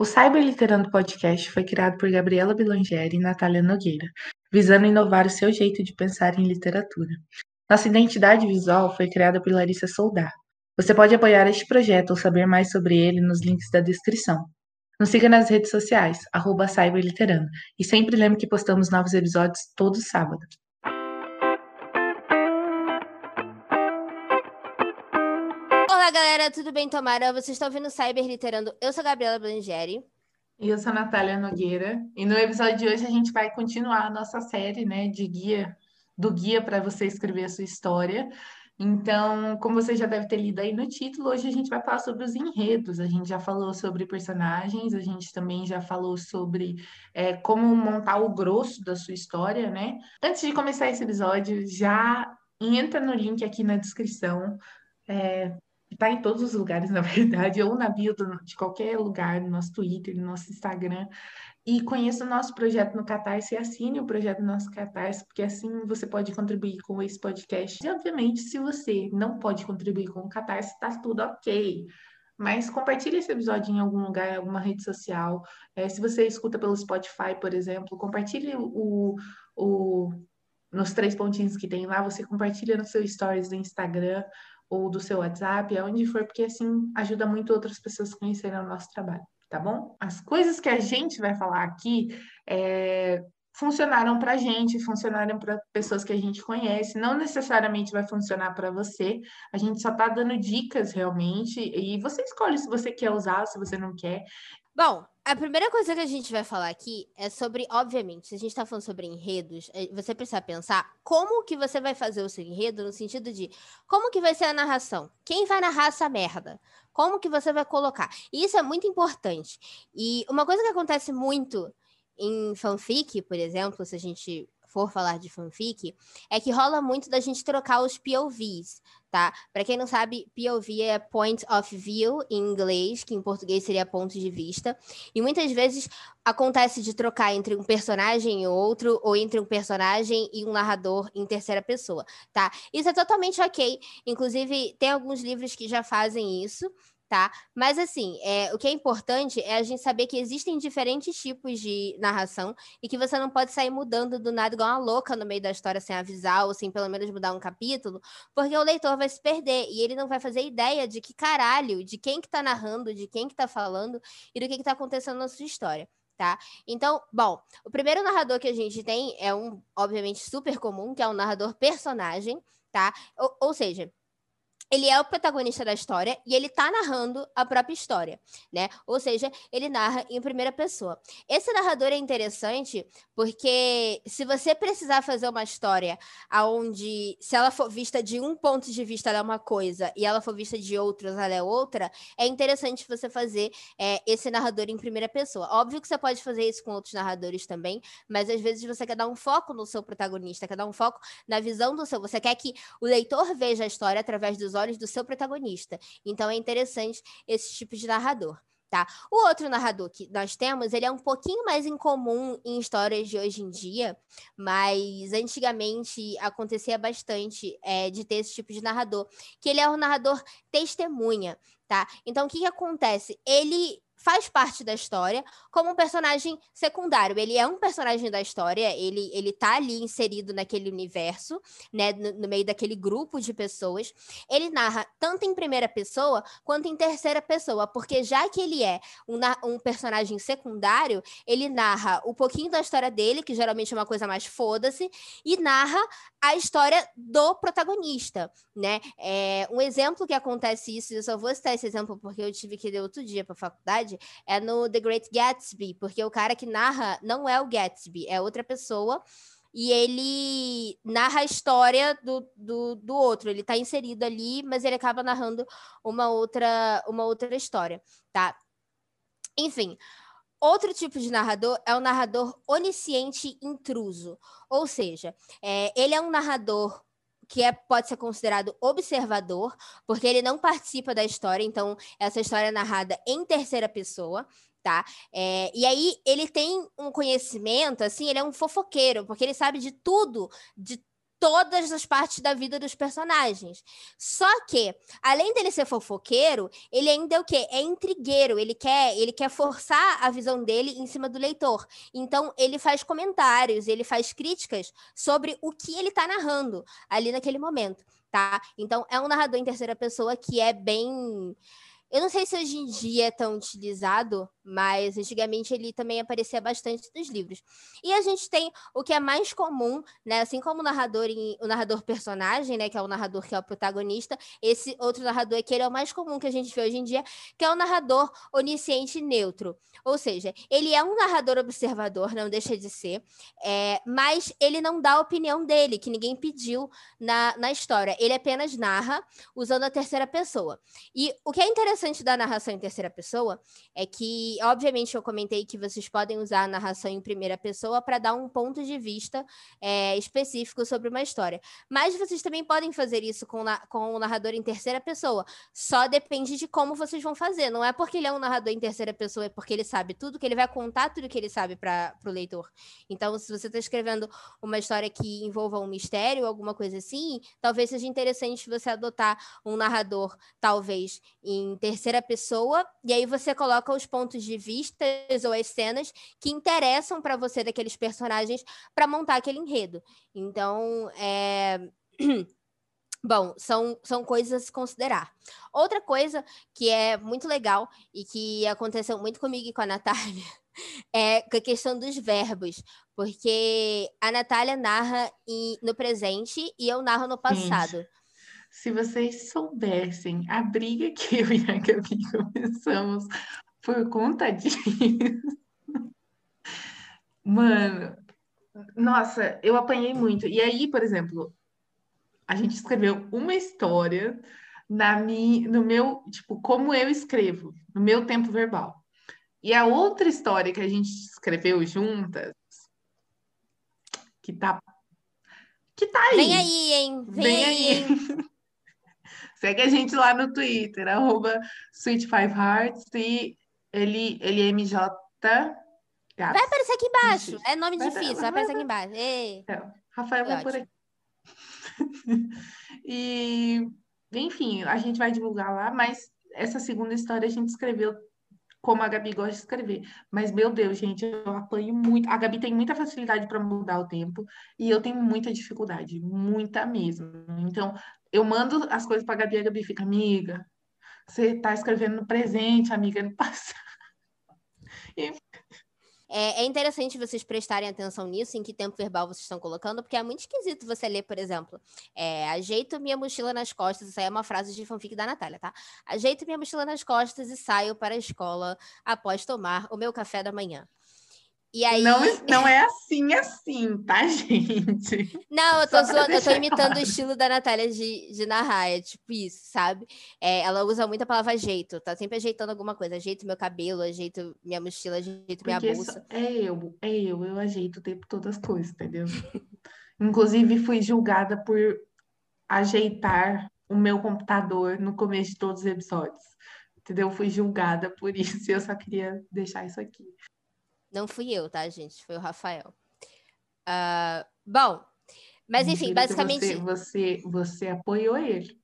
O Cyberliterando Podcast foi criado por Gabriela Bilangeri e Natália Nogueira, visando inovar o seu jeito de pensar em literatura. Nossa identidade visual foi criada por Larissa Soldar. Você pode apoiar este projeto ou saber mais sobre ele nos links da descrição. Nos siga nas redes sociais, arroba Cyberliterando, e sempre lembre que postamos novos episódios todo sábado. Olá, galera, tudo bem, Tomara? Vocês estão ouvindo Cyber Literando. Eu sou a Gabriela Blangeri. E eu sou a Natália Nogueira. E no episódio de hoje a gente vai continuar a nossa série, né, de guia, do guia para você escrever a sua história. Então, como você já deve ter lido aí no título, hoje a gente vai falar sobre os enredos. A gente já falou sobre personagens, a gente também já falou sobre é, como montar o grosso da sua história, né? Antes de começar esse episódio, já entra no link aqui na descrição. É, Está em todos os lugares, na verdade, ou na bio do, de qualquer lugar, no nosso Twitter, no nosso Instagram. E conheça o nosso projeto no Catarse e assine o projeto no nosso Catarse, porque assim você pode contribuir com esse podcast. E, obviamente, se você não pode contribuir com o Catarse, está tudo ok. Mas compartilhe esse episódio em algum lugar, em alguma rede social. É, se você escuta pelo Spotify, por exemplo, compartilhe o, o, nos três pontinhos que tem lá, você compartilha no seu stories do Instagram ou do seu WhatsApp, aonde for, porque assim ajuda muito outras pessoas a conhecerem o nosso trabalho, tá bom? As coisas que a gente vai falar aqui é, funcionaram para a gente, funcionaram para pessoas que a gente conhece, não necessariamente vai funcionar para você, a gente só está dando dicas realmente, e você escolhe se você quer usar, se você não quer. Bom, a primeira coisa que a gente vai falar aqui é sobre, obviamente, se a gente está falando sobre enredos, é, você precisa pensar como que você vai fazer o seu enredo no sentido de como que vai ser a narração, quem vai narrar essa merda, como que você vai colocar. E isso é muito importante. E uma coisa que acontece muito em fanfic, por exemplo, se a gente for falar de fanfic, é que rola muito da gente trocar os POVs, tá? Para quem não sabe, POV é point of view em inglês, que em português seria ponto de vista, e muitas vezes acontece de trocar entre um personagem e outro, ou entre um personagem e um narrador em terceira pessoa, tá? Isso é totalmente ok. Inclusive, tem alguns livros que já fazem isso, tá? Mas assim, é, o que é importante é a gente saber que existem diferentes tipos de narração e que você não pode sair mudando do nada igual uma louca no meio da história sem avisar ou sem pelo menos mudar um capítulo, porque o leitor vai se perder e ele não vai fazer ideia de que caralho, de quem que tá narrando, de quem que tá falando e do que que tá acontecendo na sua história. Tá? Então, bom, o primeiro narrador que a gente tem é um, obviamente, super comum, que é um narrador personagem, tá? ou, ou seja, ele é o protagonista da história e ele tá narrando a própria história, né? Ou seja, ele narra em primeira pessoa. Esse narrador é interessante porque se você precisar fazer uma história aonde se ela for vista de um ponto de vista ela é uma coisa e ela for vista de outros ela é outra, é interessante você fazer é, esse narrador em primeira pessoa. Óbvio que você pode fazer isso com outros narradores também, mas às vezes você quer dar um foco no seu protagonista, quer dar um foco na visão do seu, você quer que o leitor veja a história através dos olhos do seu protagonista. Então é interessante esse tipo de narrador. Tá? O outro narrador que nós temos, ele é um pouquinho mais incomum em histórias de hoje em dia, mas antigamente acontecia bastante é, de ter esse tipo de narrador, que ele é um narrador testemunha, tá? Então, o que, que acontece? Ele faz parte da história como um personagem secundário. Ele é um personagem da história, ele, ele tá ali inserido naquele universo, né, no, no, meio daquele grupo de pessoas. Ele narra tanto em primeira pessoa quanto em terceira pessoa, porque já que ele é um, um personagem secundário, ele narra um pouquinho da história dele, que geralmente é uma coisa mais foda-se, e narra a história do protagonista, né? É, um exemplo que acontece isso, eu só vou citar esse exemplo porque eu tive que ler outro dia para faculdade, verdade, é no The Great Gatsby, porque o cara que narra não é o Gatsby, é outra pessoa. E ele narra a história do, do, do outro. Ele está inserido ali, mas ele acaba narrando uma outra, uma outra história, tá? Enfim, Outro tipo de narrador é o narrador onisciente intruso, ou seja, é, ele é um narrador que é, pode ser considerado observador, porque ele não participa da história, então essa história é narrada em terceira pessoa, tá? É, e aí ele tem um conhecimento, assim, ele é um fofoqueiro, porque ele sabe de tudo, de todas as partes da vida dos personagens. Só que, além dele ser fofoqueiro, ele ainda é o quê? É intrigueiro, ele quer, ele quer forçar a visão dele em cima do leitor. Então, ele faz comentários, ele faz críticas sobre o que ele está narrando ali naquele momento, tá? Então, é um narrador em terceira pessoa que é bem eu não sei se hoje em dia é tão utilizado, mas antigamente ele também aparecia bastante nos livros. E a gente tem o que é mais comum, né? Assim como o narrador, em, o narrador personagem, né? Que é o narrador que é o protagonista, esse outro narrador aqui ele é o mais comum que a gente vê hoje em dia, que é o narrador onisciente neutro. Ou seja, ele é um narrador observador, não deixa de ser, é, mas ele não dá a opinião dele, que ninguém pediu na, na história. Ele apenas narra usando a terceira pessoa. E o que é interessante interessante da narração em terceira pessoa é que, obviamente, eu comentei que vocês podem usar a narração em primeira pessoa para dar um ponto de vista é, específico sobre uma história. Mas vocês também podem fazer isso com, com o narrador em terceira pessoa. Só depende de como vocês vão fazer. Não é porque ele é um narrador em terceira pessoa, é porque ele sabe tudo, que ele vai contar tudo que ele sabe para o leitor. Então, se você está escrevendo uma história que envolva um mistério, alguma coisa assim, talvez seja interessante você adotar um narrador, talvez, em terceira terceira pessoa, e aí você coloca os pontos de vista ou as cenas que interessam para você daqueles personagens para montar aquele enredo. Então, é. Bom, são, são coisas a se considerar. Outra coisa que é muito legal e que aconteceu muito comigo e com a Natália é a questão dos verbos. Porque a Natália narra em, no presente e eu narro no passado. Se vocês soubessem a briga que eu e a Gabi começamos por conta disso. Mano, nossa, eu apanhei muito. E aí, por exemplo, a gente escreveu uma história na mi, no meu, tipo, como eu escrevo, no meu tempo verbal. E a outra história que a gente escreveu juntas, que tá que tá aí. Vem aí, hein? Vem, Vem aí, aí. Segue a gente lá no Twitter, arroba Sweet Five Hearts e ele, ele é MJ. Gato. Vai aparecer aqui embaixo. É nome vai difícil, vai, vai aparecer aqui embaixo. Ei. Então, Rafael vai por aqui. e, enfim, a gente vai divulgar lá, mas essa segunda história a gente escreveu como a Gabi gosta de escrever. Mas, meu Deus, gente, eu apanho muito. A Gabi tem muita facilidade para mudar o tempo e eu tenho muita dificuldade, muita mesmo. Então, eu mando as coisas para Gabi, a Gabi fica, amiga, você está escrevendo no presente, amiga, no passado. E... É, é, interessante vocês prestarem atenção nisso, em que tempo verbal vocês estão colocando, porque é muito esquisito você ler, por exemplo, é, ajeito minha mochila nas costas, isso aí é uma frase de fanfic da Natália, tá? Ajeito minha mochila nas costas e saio para a escola após tomar o meu café da manhã. E aí... Não, não é assim, assim, tá, gente? Não, eu tô, zoando, eu tô imitando claro. o estilo da Natália de, de narrar, é tipo isso, sabe? É, ela usa muito a palavra jeito, tá sempre ajeitando alguma coisa. Ajeito meu cabelo, ajeito minha mochila, ajeito minha Porque bolsa. É eu, é eu, eu ajeito o tempo todas as coisas, entendeu? Inclusive, fui julgada por ajeitar o meu computador no começo de todos os episódios. Entendeu? Fui julgada por isso e eu só queria deixar isso aqui. Não fui eu, tá, gente? Foi o Rafael. Uh, bom, mas enfim, basicamente. Você, você, você apoiou ele.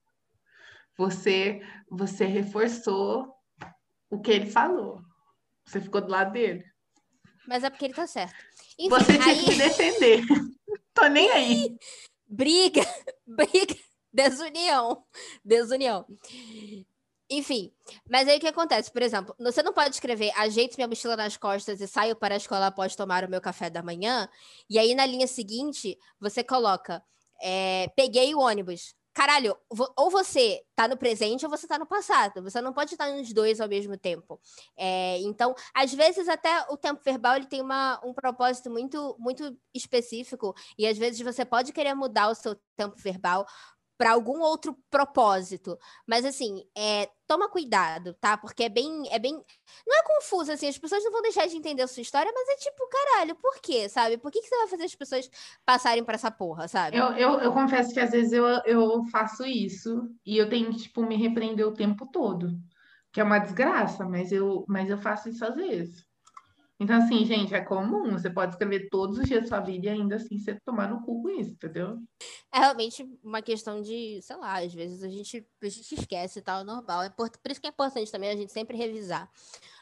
Você, você reforçou o que ele falou. Você ficou do lado dele. Mas é porque ele tá certo. Enfim, você tinha aí... que me defender. Tô nem aí. Briga, briga, desunião, desunião. Enfim, mas aí o que acontece? Por exemplo, você não pode escrever ajeito minha mochila nas costas e saio para a escola após tomar o meu café da manhã, e aí na linha seguinte você coloca é, peguei o ônibus. Caralho, ou você tá no presente ou você tá no passado. Você não pode estar nos dois ao mesmo tempo. É, então, às vezes, até o tempo verbal ele tem uma, um propósito muito, muito específico. E às vezes você pode querer mudar o seu tempo verbal para algum outro propósito. Mas assim, é, toma cuidado, tá? Porque é bem, é bem, não é confuso assim, as pessoas não vão deixar de entender a sua história, mas é tipo, caralho, por quê, sabe? Por que, que você vai fazer as pessoas passarem para essa porra, sabe? Eu, eu, eu confesso que às vezes eu, eu faço isso e eu tenho que, tipo, me repreender o tempo todo, que é uma desgraça, mas eu, mas eu faço isso às vezes. Então, assim, gente, é comum. Você pode escrever todos os dias da sua vida e ainda assim você tomar no cu com isso, entendeu? É realmente uma questão de, sei lá, às vezes a gente, a gente esquece e tal, é normal. É por, por isso que é importante também a gente sempre revisar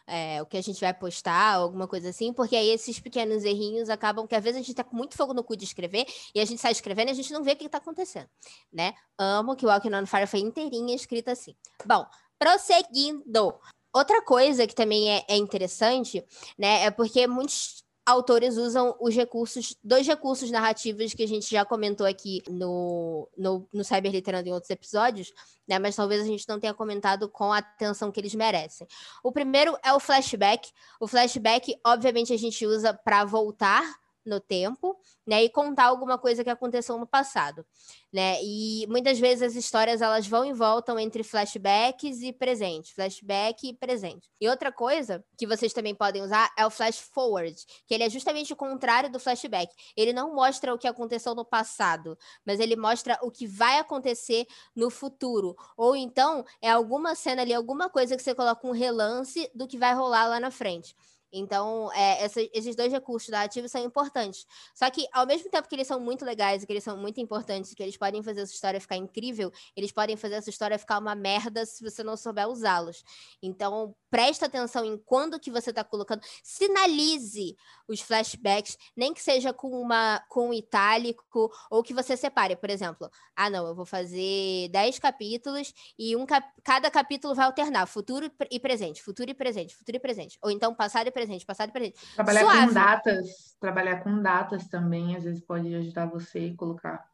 é, o que a gente vai postar, alguma coisa assim, porque aí esses pequenos errinhos acabam que às vezes a gente tá com muito fogo no cu de escrever e a gente sai escrevendo e a gente não vê o que, está acontecendo, né? Amo que o Walking on Fire foi inteirinha escrita assim. Bom, prosseguindo. Outra coisa que também é, é interessante, né, é porque muitos autores usam os recursos, dois recursos narrativos que a gente já comentou aqui no, no, no Cyberliterando em outros episódios, né? Mas talvez a gente não tenha comentado com a atenção que eles merecem. O primeiro é o flashback. O flashback, obviamente, a gente usa para voltar no tempo, né, e contar alguma coisa que aconteceu no passado, né? E muitas vezes as histórias elas vão e voltam entre flashbacks e presente, flashback e presente. E outra coisa que vocês também podem usar é o flash forward, que ele é justamente o contrário do flashback. Ele não mostra o que aconteceu no passado, mas ele mostra o que vai acontecer no futuro. Ou então é alguma cena ali, alguma coisa que você coloca um relance do que vai rolar lá na frente. Então, é, essa, esses dois recursos da ativa são importantes. Só que, ao mesmo tempo que eles são muito legais e que eles são muito importantes que eles podem fazer essa história ficar incrível, eles podem fazer essa história ficar uma merda se você não souber usá-los. Então, presta atenção em quando que você está colocando. Sinalize os flashbacks, nem que seja com uma com um itálico ou que você separe, por exemplo. Ah, não, eu vou fazer 10 capítulos e um cap cada capítulo vai alternar futuro e presente, futuro e presente, futuro e presente. Ou então passado e presente, passado e presente. Trabalhar Suave. com datas, trabalhar com datas também, às vezes pode ajudar você a colocar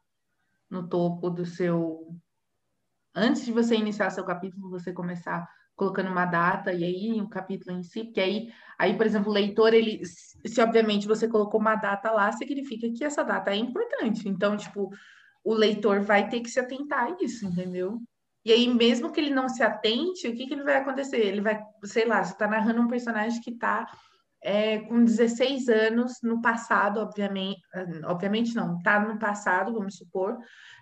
no topo do seu antes de você iniciar seu capítulo, você começar colocando uma data e aí um capítulo em si, porque aí, aí, por exemplo, o leitor, ele, se obviamente você colocou uma data lá, significa que essa data é importante. Então, tipo, o leitor vai ter que se atentar a isso, entendeu? E aí, mesmo que ele não se atente, o que, que ele vai acontecer? Ele vai, sei lá, você está narrando um personagem que está é, com 16 anos no passado, obviamente, obviamente não, está no passado, vamos supor,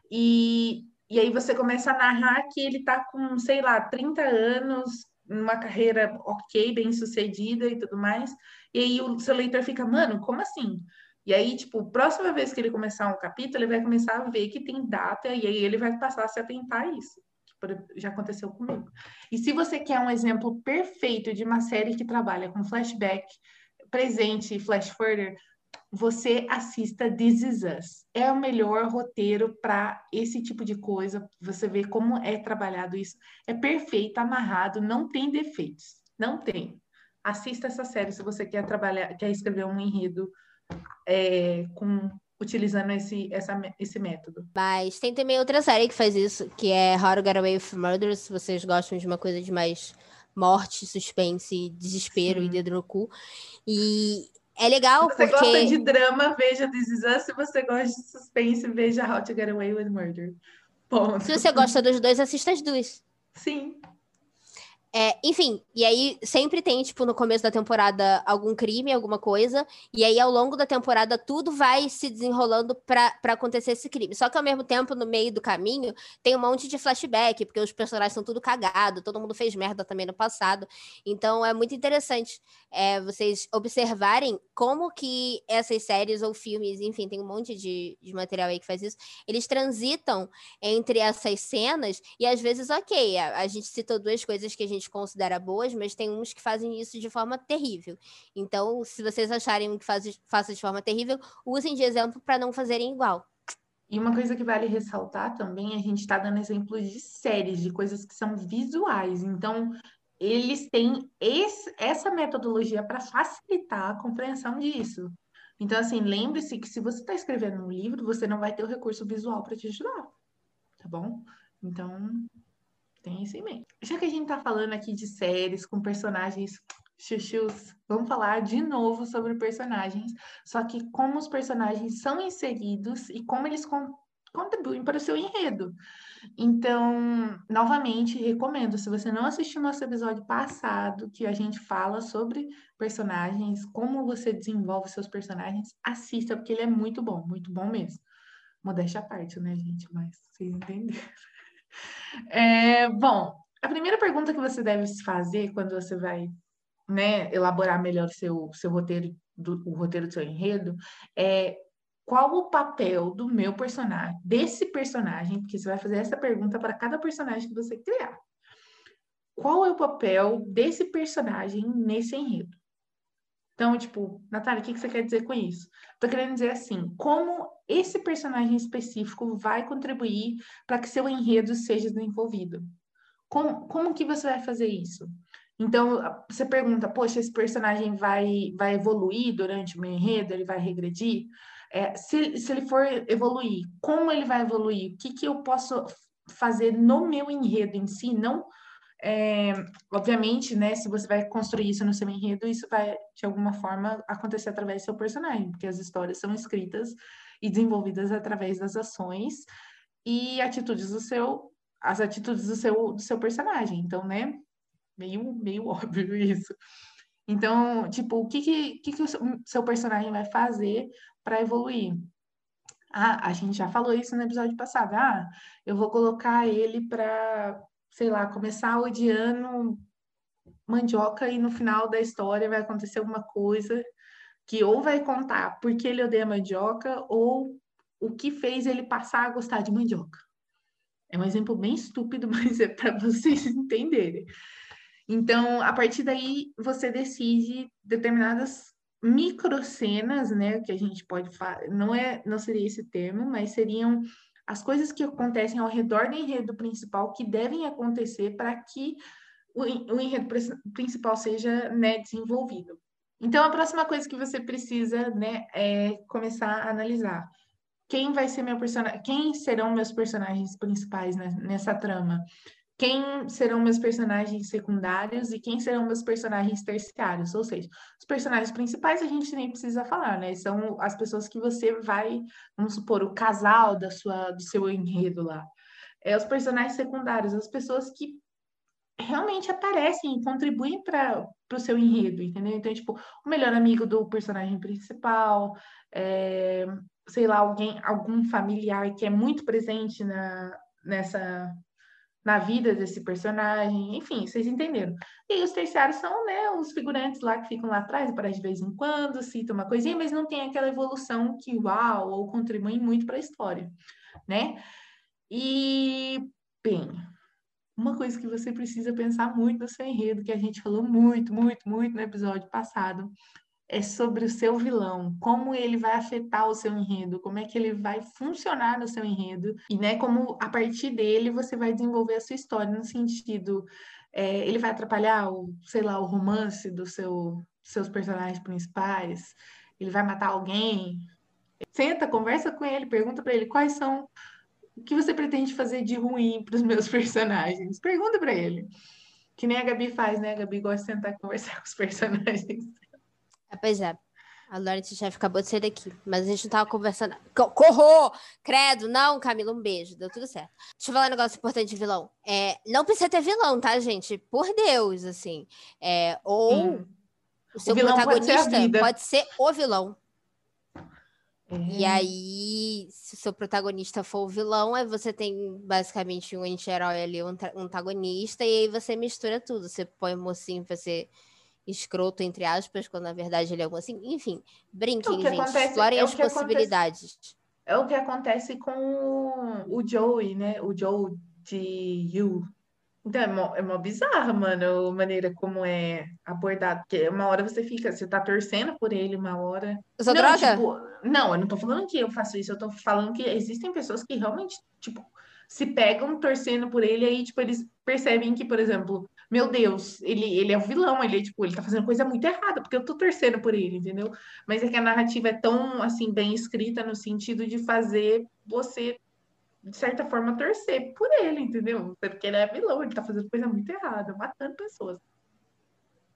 e e aí você começa a narrar que ele está com, sei lá, 30 anos, numa carreira ok, bem sucedida e tudo mais. E aí o seu leitor fica, mano, como assim? E aí, tipo, próxima vez que ele começar um capítulo, ele vai começar a ver que tem data e aí ele vai passar a se atentar a isso. Já aconteceu comigo. E se você quer um exemplo perfeito de uma série que trabalha com flashback, presente e flash forward, você assista This Is Us. É o melhor roteiro para esse tipo de coisa. Você vê como é trabalhado isso. É perfeito, amarrado, não tem defeitos. Não tem. Assista essa série se você quer trabalhar, quer escrever um enredo é, com utilizando esse, essa, esse método. Mas tem também outra série que faz isso, que é How to Get Away with Murder, se vocês gostam de uma coisa de mais morte, suspense, desespero Sim. e dedo no cu. E é legal se você porque... gosta de drama, veja This Is Us. Se você gosta de suspense, veja How to Get Away with Murder. Ponto. Se você gosta dos dois, assista as duas. Sim. É, enfim, e aí sempre tem, tipo, no começo da temporada algum crime, alguma coisa, e aí ao longo da temporada tudo vai se desenrolando para acontecer esse crime. Só que ao mesmo tempo, no meio do caminho, tem um monte de flashback, porque os personagens são tudo cagado, todo mundo fez merda também no passado. Então é muito interessante é, vocês observarem como que essas séries ou filmes, enfim, tem um monte de, de material aí que faz isso, eles transitam entre essas cenas, e às vezes, ok, a, a gente citou duas coisas que a gente gente considera boas, mas tem uns que fazem isso de forma terrível. Então, se vocês acharem que faz, faça de forma terrível, usem de exemplo para não fazerem igual. E uma coisa que vale ressaltar também, a gente está dando exemplos de séries, de coisas que são visuais. Então, eles têm esse, essa metodologia para facilitar a compreensão disso. Então, assim, lembre-se que se você está escrevendo um livro, você não vai ter o recurso visual para te ajudar, tá bom? Então, tem isso em mente. Já que a gente tá falando aqui de séries com personagens chuchus, vamos falar de novo sobre personagens, só que como os personagens são inseridos e como eles con contribuem para o seu enredo. Então, novamente, recomendo, se você não assistiu nosso episódio passado, que a gente fala sobre personagens, como você desenvolve seus personagens, assista, porque ele é muito bom, muito bom mesmo. Modéstia à parte, né, gente? Mas vocês entenderam. É, bom, a primeira pergunta que você deve se fazer quando você vai né, elaborar melhor seu, seu roteiro, do, o roteiro do seu enredo, é qual o papel do meu personagem, desse personagem, porque você vai fazer essa pergunta para cada personagem que você criar. Qual é o papel desse personagem nesse enredo? Então, tipo, Natália, o que você quer dizer com isso? Tô querendo dizer assim, como esse personagem específico vai contribuir para que seu enredo seja desenvolvido? Como, como que você vai fazer isso? Então, você pergunta, poxa, esse personagem vai, vai evoluir durante o meu enredo? Ele vai regredir? É, se, se ele for evoluir, como ele vai evoluir? O que, que eu posso fazer no meu enredo em si? Não, é, obviamente, né? Se você vai construir isso no seu enredo, isso vai, de alguma forma, acontecer através do seu personagem, porque as histórias são escritas e desenvolvidas através das ações e atitudes do seu, as atitudes do seu, do seu personagem. Então, né? Meio, meio óbvio isso. Então, tipo, o que, que, que, que o seu personagem vai fazer para evoluir. Ah, a gente já falou isso no episódio passado. Ah, eu vou colocar ele para, sei lá, começar odiando mandioca e no final da história vai acontecer alguma coisa que ou vai contar porque ele odeia mandioca ou o que fez ele passar a gostar de mandioca. É um exemplo bem estúpido, mas é para vocês entenderem. Então, a partir daí, você decide determinadas microcenas, né, que a gente pode falar, não é, não seria esse termo, mas seriam as coisas que acontecem ao redor do enredo principal que devem acontecer para que o, enredo principal seja, né, desenvolvido. Então, a próxima coisa que você precisa, né, é começar a analisar quem vai ser meu personagem, quem serão meus personagens principais nessa trama quem serão meus personagens secundários e quem serão meus personagens terciários. Ou seja, os personagens principais a gente nem precisa falar, né? São as pessoas que você vai, vamos supor, o casal da sua, do seu enredo lá. É os personagens secundários, as pessoas que realmente aparecem e contribuem para o seu enredo, entendeu? Então, tipo, o melhor amigo do personagem principal, é, sei lá, alguém, algum familiar que é muito presente na, nessa na vida desse personagem, enfim, vocês entenderam. E os terciários são, né, os figurantes lá que ficam lá atrás, para de vez em quando, citam uma coisinha, mas não tem aquela evolução que, uau, ou contribuem muito para a história, né? E, bem, uma coisa que você precisa pensar muito no seu enredo, que a gente falou muito, muito, muito no episódio passado, é sobre o seu vilão, como ele vai afetar o seu enredo, como é que ele vai funcionar no seu enredo, e né, como a partir dele você vai desenvolver a sua história no sentido, é, ele vai atrapalhar o, sei lá, o romance dos seu, seus personagens principais, ele vai matar alguém. Senta, conversa com ele, pergunta para ele quais são o que você pretende fazer de ruim para os meus personagens. Pergunta para ele. Que nem a Gabi faz, né? A Gabi gosta de sentar e conversar com os personagens. É, pois é. A Lawrence Chef acabou de sair daqui, mas a gente não tava conversando. Corro! Credo! Não, Camila, um beijo. Deu tudo certo. Deixa eu falar um negócio importante de vilão. É, não precisa ter vilão, tá, gente? Por Deus, assim. É, ou hum. o seu o protagonista pode ser, pode ser, o vilão. E é. aí, se o seu protagonista for o vilão, aí você tem basicamente um anti-herói ali, um antagonista, e aí você mistura tudo. Você põe o mocinho pra ser escroto, entre aspas, quando na verdade ele é algo assim. Enfim, brinquem, gente. Acontece, explorem é as possibilidades. Acontece, é o que acontece com o Joey, né? O Joe de You. Então, é mó, é mó bizarra, mano, a maneira como é abordado. Porque uma hora você fica, você tá torcendo por ele, uma hora. Eu sou não, droga? Tipo, não, eu não tô falando que eu faço isso, eu tô falando que existem pessoas que realmente, tipo, se pegam torcendo por ele, aí, tipo, eles percebem que, por exemplo, meu Deus, ele, ele é o vilão, ele, é, tipo, ele tá fazendo coisa muito errada, porque eu tô torcendo por ele, entendeu? Mas é que a narrativa é tão, assim, bem escrita no sentido de fazer você, de certa forma, torcer por ele, entendeu? Porque ele é vilão, ele tá fazendo coisa muito errada, matando pessoas.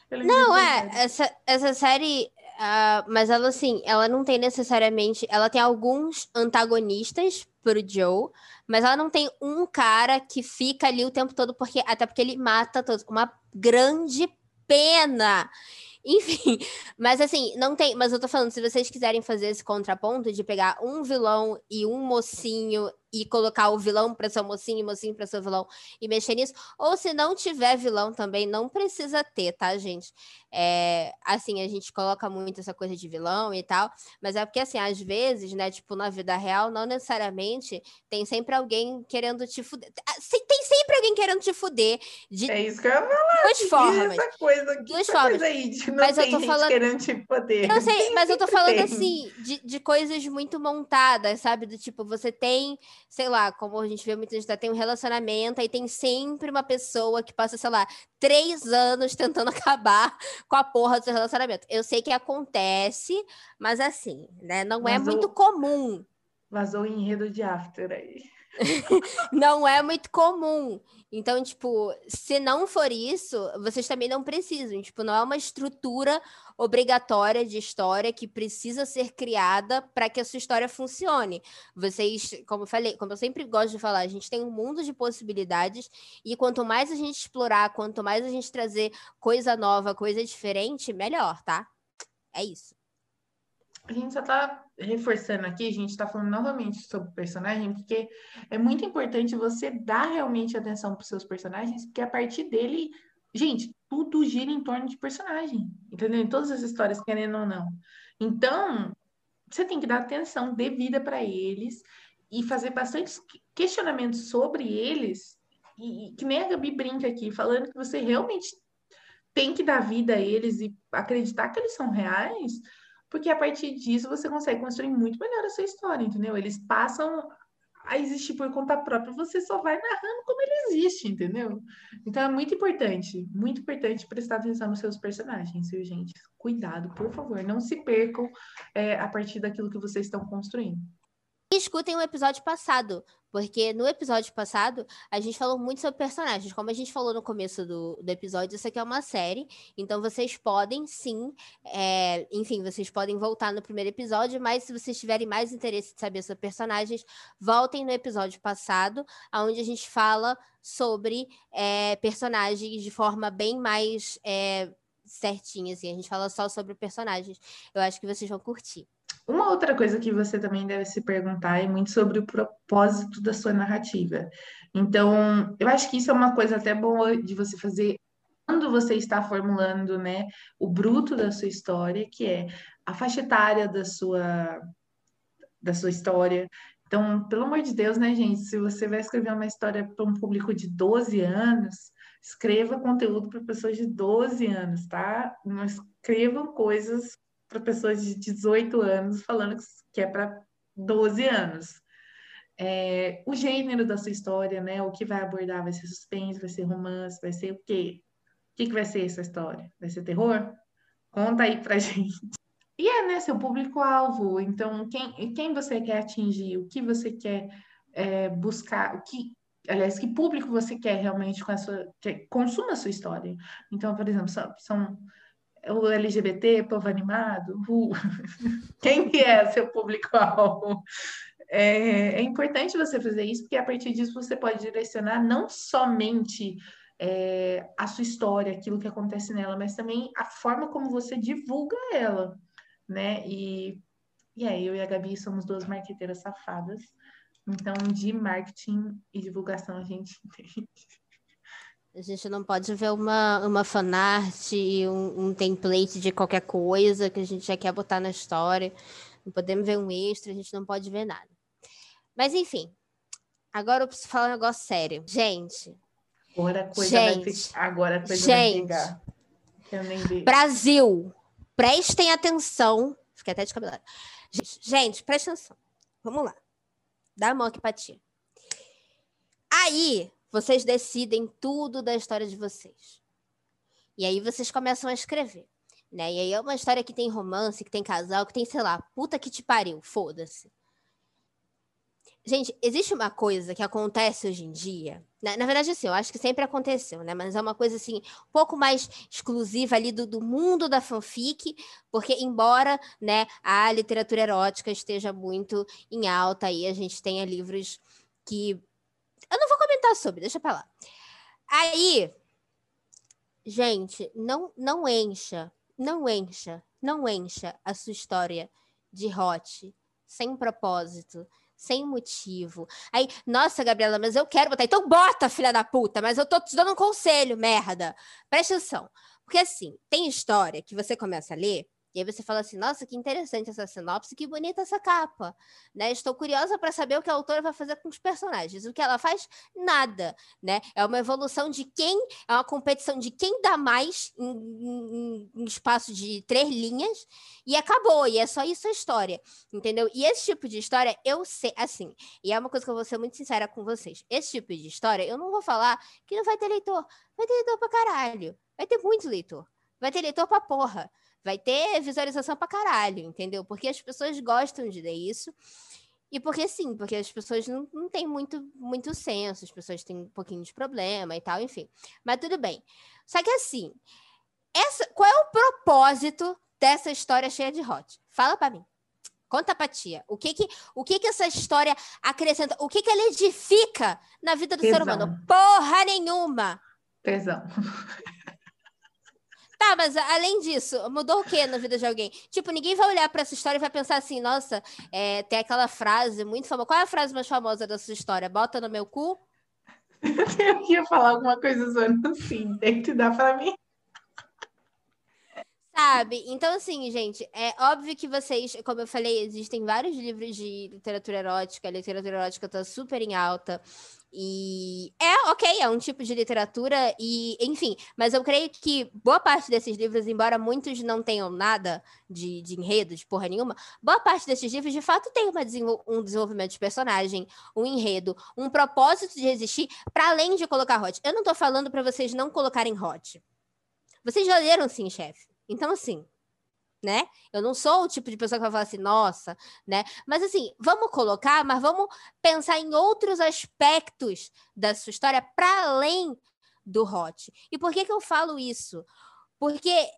Não, é, essa, essa série, uh, mas ela, assim, ela não tem necessariamente, ela tem alguns antagonistas pro Joe, mas ela não tem um cara que fica ali o tempo todo, porque até porque ele mata todos. Uma grande pena. Enfim, mas assim, não tem. Mas eu tô falando, se vocês quiserem fazer esse contraponto de pegar um vilão e um mocinho e colocar o vilão para ser o mocinho e mocinho para ser o vilão e mexer nisso. Ou se não tiver vilão também, não precisa ter, tá, gente? É, assim, a gente coloca muito essa coisa de vilão e tal, mas é porque, assim, às vezes, né, tipo, na vida real, não necessariamente tem sempre alguém querendo te fuder. Ah, tem sempre alguém querendo te fuder. De é isso que eu ia falar. Duas formas. Essa coisa, duas formas. Coisa aí de não mas eu tô falando. Querendo te fuder. Eu sei, mas eu tô falando tem. assim, de, de coisas muito montadas, sabe? Do tipo, você tem sei lá, como a gente vê muita gente tem um relacionamento, aí tem sempre uma pessoa que passa, sei lá, três anos tentando acabar com a porra do seu relacionamento. Eu sei que acontece, mas assim, né? Não é muito comum. Vazou o enredo de after aí. não é muito comum. Então, tipo, se não for isso, vocês também não precisam. Tipo, não é uma estrutura obrigatória de história que precisa ser criada para que a sua história funcione. Vocês, como eu falei, como eu sempre gosto de falar, a gente tem um mundo de possibilidades e quanto mais a gente explorar, quanto mais a gente trazer coisa nova, coisa diferente, melhor, tá? É isso. A gente só está reforçando aqui, a gente está falando novamente sobre personagem, porque é muito importante você dar realmente atenção para os seus personagens, porque a partir dele, gente, tudo gira em torno de personagem, entendeu? Em todas as histórias, querendo ou não. Então, você tem que dar atenção devida para eles e fazer bastante questionamentos sobre eles, e, e que nem a Gabi brinca aqui, falando que você realmente tem que dar vida a eles e acreditar que eles são reais porque a partir disso você consegue construir muito melhor a sua história, entendeu? Eles passam a existir por conta própria, você só vai narrando como ele existe, entendeu? Então é muito importante, muito importante prestar atenção nos seus personagens, viu, gente? Cuidado, por favor, não se percam é, a partir daquilo que vocês estão construindo. Escutem o episódio passado, porque no episódio passado a gente falou muito sobre personagens. Como a gente falou no começo do, do episódio, isso aqui é uma série, então vocês podem sim, é, enfim, vocês podem voltar no primeiro episódio, mas se vocês tiverem mais interesse de saber sobre personagens, voltem no episódio passado, onde a gente fala sobre é, personagens de forma bem mais é, certinha, assim. A gente fala só sobre personagens. Eu acho que vocês vão curtir. Uma outra coisa que você também deve se perguntar é muito sobre o propósito da sua narrativa. Então, eu acho que isso é uma coisa até boa de você fazer quando você está formulando, né, o bruto da sua história, que é a faixa etária da sua da sua história. Então, pelo amor de Deus, né, gente, se você vai escrever uma história para um público de 12 anos, escreva conteúdo para pessoas de 12 anos, tá? Não escrevam coisas para pessoas de 18 anos falando que é para 12 anos. É, o gênero da sua história, né? O que vai abordar vai ser suspense, vai ser romance, vai ser o quê? O que, que vai ser essa história? Vai ser terror? Conta aí pra gente. E é, né, seu público-alvo. Então, quem, quem você quer atingir? O que você quer é, buscar? O que, aliás, que público você quer realmente com a sua, que consuma a sua história? Então, por exemplo, são, são o LGBT, povo animado, uh, quem que é seu público-alvo? É, é, importante você fazer isso, porque a partir disso você pode direcionar não somente é, a sua história, aquilo que acontece nela, mas também a forma como você divulga ela, né? E, e aí, eu e a Gabi somos duas marqueteiras safadas, então de marketing e divulgação a gente entende. A gente não pode ver uma, uma fanart e um, um, template de qualquer coisa que a gente já quer botar na história. Não podemos ver um extra, a gente não pode ver nada. Mas enfim, agora eu preciso falar um negócio sério. Gente. Agora a coisa gente, vai ficar. Agora a coisa gente, vai pegar. Brasil, prestem atenção. Fiquei até de cabelo. Gente, gente, presta atenção. Vamos lá. Dá a mão aqui pra ti. Aí, vocês decidem tudo da história de vocês. E aí vocês começam a escrever. Né? E aí é uma história que tem romance, que tem casal, que tem, sei lá, puta que te pariu, foda-se. Gente, existe uma coisa que acontece hoje em dia. Na, na, verdade, assim, eu acho que sempre aconteceu, né? Mas é uma coisa assim, um pouco mais exclusiva ali do, do mundo da fanfic, porque embora né, a literatura erótica esteja muito em alta, aí a gente tenha livros que eu não comentar sobre, deixa pra lá. Aí, gente, não, não encha, não encha, não encha a sua história de hot, sem propósito, sem motivo. Aí, nossa, Gabriela, mas eu quero botar. Então bota, filha da puta, mas eu tô te dando um conselho, merda. Presta atenção. Porque assim, tem história que você começa a ler e aí você fala assim: nossa, que interessante essa sinopse, que bonita essa capa. Né? Estou curiosa para saber o que a autora vai fazer com os personagens. O que ela faz? Nada. Né? É uma evolução de quem, é uma competição de quem dá mais em, em, em espaço de três linhas, e acabou. E é só isso a história. Entendeu? E esse tipo de história, eu sei, assim, e é uma coisa que eu vou ser muito sincera com vocês: esse tipo de história, eu não vou falar que não vai ter leitor. Vai ter leitor pra caralho. Vai ter muito leitor. Vai ter leitor pra porra vai ter visualização pra caralho, entendeu? Porque as pessoas gostam de ler isso. E porque sim, porque as pessoas não, não têm muito, muito senso, as pessoas têm um pouquinho de problema e tal, enfim. Mas tudo bem. Só que assim, essa, qual é o propósito dessa história cheia de hot? Fala para mim. Conta pra tia. O que que, o que que essa história acrescenta? O que que ela edifica na vida do ser humano? Porra nenhuma! Tesão. Tá, mas além disso, mudou o que na vida de alguém? Tipo, ninguém vai olhar para essa história e vai pensar assim, nossa, é, tem aquela frase muito famosa. Qual é a frase mais famosa dessa história? Bota no meu cu? Eu ia falar alguma coisa usando assim, tem que dar para mim. Sabe? Então, assim, gente, é óbvio que vocês, como eu falei, existem vários livros de literatura erótica, a literatura erótica tá super em alta. E é ok, é um tipo de literatura, e enfim, mas eu creio que boa parte desses livros, embora muitos não tenham nada de, de enredo, de porra nenhuma, boa parte desses livros de fato tem uma, um desenvolvimento de personagem, um enredo, um propósito de existir, para além de colocar hot. Eu não tô falando para vocês não colocarem hot. Vocês já leram sim, chefe. Então, assim, né? Eu não sou o tipo de pessoa que vai falar assim, nossa, né? Mas assim, vamos colocar, mas vamos pensar em outros aspectos da sua história para além do hot. E por que que eu falo isso? Porque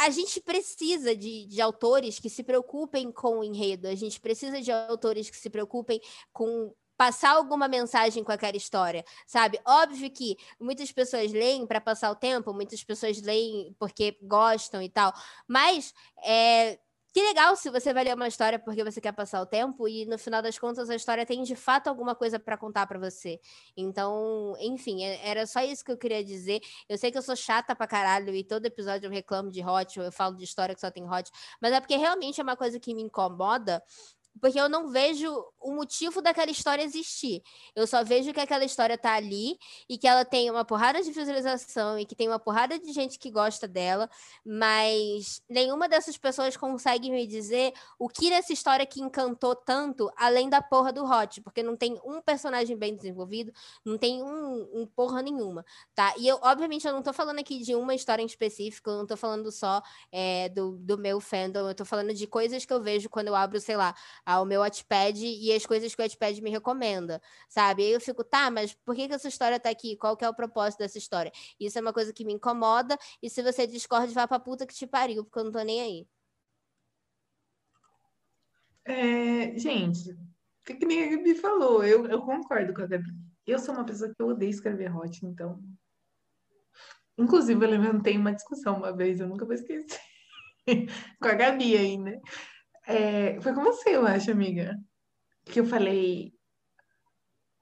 a gente precisa de, de autores que se preocupem com o enredo, a gente precisa de autores que se preocupem com passar alguma mensagem com aquela história, sabe? Óbvio que muitas pessoas leem para passar o tempo, muitas pessoas leem porque gostam e tal, mas é, que legal se você vai ler uma história porque você quer passar o tempo e no final das contas a história tem de fato alguma coisa para contar para você. Então, enfim, é, era só isso que eu queria dizer. Eu sei que eu sou chata pra caralho e todo episódio eu reclamo de hot, ou eu falo de história que só tem hot, mas é porque realmente é uma coisa que me incomoda porque eu não vejo o motivo daquela história existir. Eu só vejo que aquela história tá ali e que ela tem uma porrada de visualização e que tem uma porrada de gente que gosta dela, mas nenhuma dessas pessoas consegue me dizer o que nessa história que encantou tanto, além da porra do Hot, porque não tem um personagem bem desenvolvido, não tem um, um porra nenhuma, tá? E eu, obviamente, eu não tô falando aqui de uma história em específico, eu não tô falando só é, do, do meu fandom, eu tô falando de coisas que eu vejo quando eu abro, sei lá, ao meu Wattpad e as coisas que o Wattpad me recomenda, sabe? Aí eu fico, tá, mas por que, que essa história tá aqui? Qual que é o propósito dessa história? Isso é uma coisa que me incomoda, e se você discorda, vá pra puta que te pariu, porque eu não tô nem aí. É, gente, o que nem a Gabi falou, eu, eu concordo com a Gabi. Eu sou uma pessoa que eu odeio escrever hot, então. Inclusive, eu levantei uma discussão uma vez, eu nunca vou esquecer. com a Gabi ainda. Né? É, foi com você, eu acho, amiga. Que eu falei,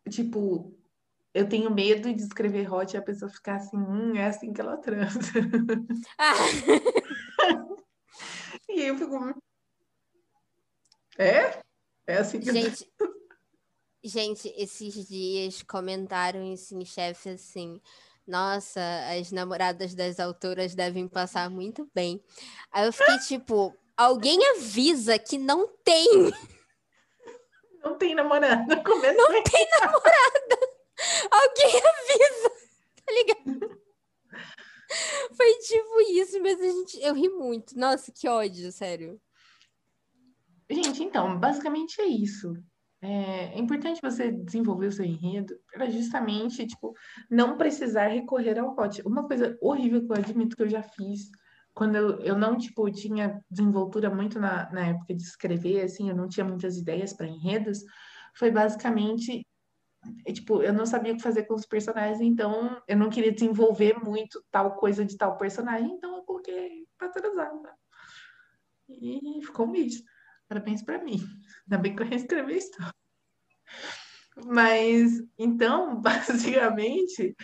tipo, eu tenho medo de escrever hot e a pessoa ficar assim, hum, é assim que ela transa. Ah. e eu fico. É? É assim que Gente, gente esses dias comentaram em Chefe assim. Nossa, as namoradas das autoras devem passar muito bem. Aí eu fiquei tipo, Alguém avisa que não tem. Não tem namorada. Começa não tem namorada. Alguém avisa. Tá ligado? Foi tipo isso, mas a gente, eu ri muito. Nossa, que ódio, sério. Gente, então, basicamente é isso. É, é importante você desenvolver o seu enredo para justamente, tipo, não precisar recorrer ao hot. Uma coisa horrível que eu admito que eu já fiz quando eu, eu não, tipo, tinha desenvoltura muito na, na época de escrever, assim, eu não tinha muitas ideias para enredos, foi basicamente, tipo, eu não sabia o que fazer com os personagens, então eu não queria desenvolver muito tal coisa de tal personagem, então eu coloquei pra transar, né? E ficou um bicho. Parabéns para mim. Ainda bem que eu reescrevi a história. Mas, então, basicamente,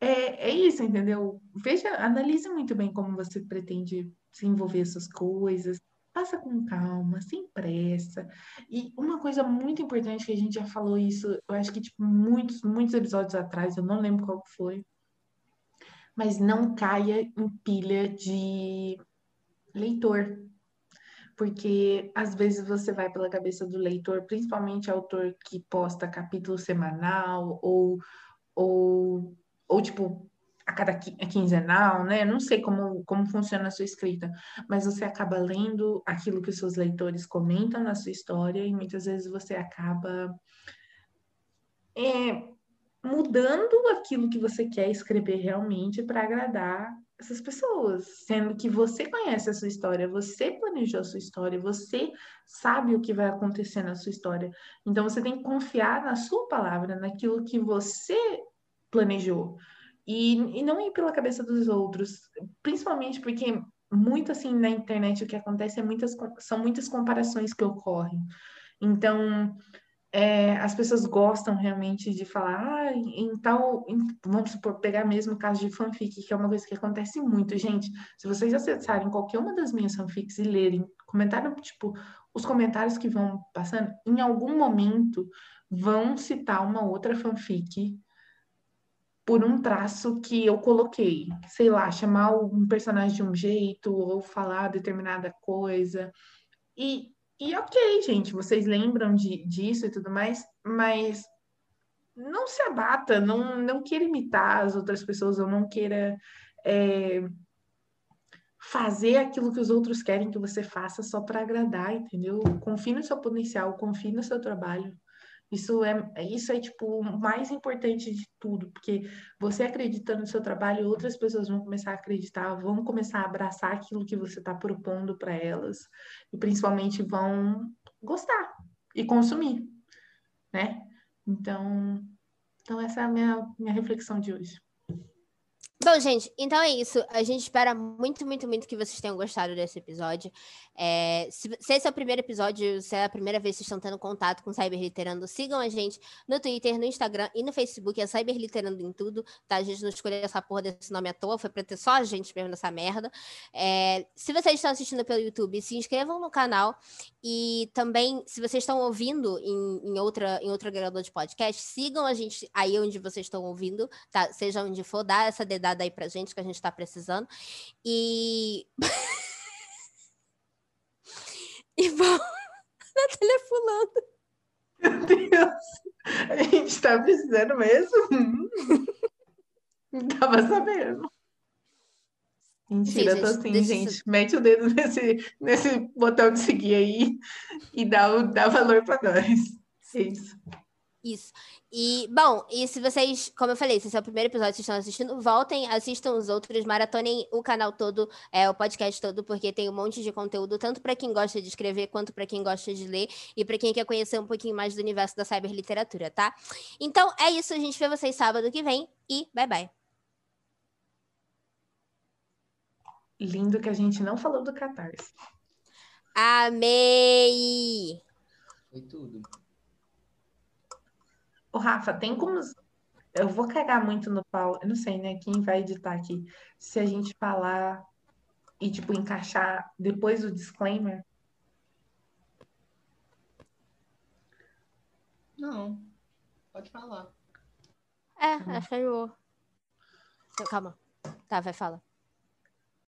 é, é isso, entendeu? Veja, analise muito bem como você pretende desenvolver essas coisas. Passa com calma, sem pressa. E uma coisa muito importante que a gente já falou isso, eu acho que tipo muitos, muitos episódios atrás, eu não lembro qual foi, mas não caia em pilha de leitor. Porque às vezes você vai pela cabeça do leitor, principalmente autor que posta capítulo semanal ou, ou, ou tipo a cada quinzenal, né? Não sei como, como funciona a sua escrita, mas você acaba lendo aquilo que os seus leitores comentam na sua história e muitas vezes você acaba é, mudando aquilo que você quer escrever realmente para agradar essas pessoas, sendo que você conhece a sua história, você planejou a sua história, você sabe o que vai acontecer na sua história. Então você tem que confiar na sua palavra, naquilo que você planejou. E, e não ir pela cabeça dos outros, principalmente porque muito assim na internet o que acontece é muitas são muitas comparações que ocorrem. Então, é, as pessoas gostam realmente de falar, ah, em, tal, em, vamos supor, pegar mesmo o caso de fanfic, que é uma coisa que acontece muito, gente. Se vocês acessarem qualquer uma das minhas fanfics e lerem, comentário, tipo, os comentários que vão passando, em algum momento vão citar uma outra fanfic por um traço que eu coloquei, sei lá, chamar um personagem de um jeito ou falar determinada coisa. E e ok, gente, vocês lembram de, disso e tudo mais, mas não se abata, não, não queira imitar as outras pessoas, ou não queira é, fazer aquilo que os outros querem que você faça só para agradar, entendeu? Confie no seu potencial, confie no seu trabalho. Isso é, isso é tipo o mais importante de tudo, porque você acreditando no seu trabalho, outras pessoas vão começar a acreditar, vão começar a abraçar aquilo que você está propondo para elas e principalmente vão gostar e consumir, né? Então, então essa é a minha, minha reflexão de hoje. Bom, gente, então é isso. A gente espera muito, muito, muito que vocês tenham gostado desse episódio. É, se, se, esse é o primeiro episódio, se é a primeira vez que vocês estão tendo contato com Cyberliterando, sigam a gente no Twitter, no Instagram e no Facebook. É Cyberliterando em tudo, tá? A gente não escolheu essa porra desse nome à toa, foi pra ter só a gente mesmo nessa merda. É, se vocês estão assistindo pelo YouTube, se inscrevam no canal. E também, se vocês estão ouvindo em, em, outra, em outro agregador de podcast, sigam a gente aí onde vocês estão ouvindo, tá? Seja onde for, dá essa dedada dada aí pra gente que a gente está precisando. E. e vão. na telefulando. Meu Deus! A gente está precisando mesmo? Não tava sabendo. Mentira, Sim, tô assim, gente. Isso... Mete o dedo nesse, nesse botão de seguir aí e dá, dá valor para nós. É isso. Isso. E, bom, e se vocês, como eu falei, se esse é o primeiro episódio que vocês estão assistindo, voltem, assistam os outros, maratonem o canal todo, é, o podcast todo, porque tem um monte de conteúdo, tanto para quem gosta de escrever, quanto para quem gosta de ler, e para quem quer conhecer um pouquinho mais do universo da cyberliteratura, tá? Então, é isso, a gente vê vocês sábado que vem, e bye bye. Lindo que a gente não falou do Catarse. Amei! Foi tudo. Ô, Rafa, tem como. Eu vou cagar muito no pau. Eu não sei, né? Quem vai editar aqui. Se a gente falar e, tipo, encaixar depois do disclaimer. Não. Pode falar. É, acho que eu vou. Calma. Tá, vai, fala.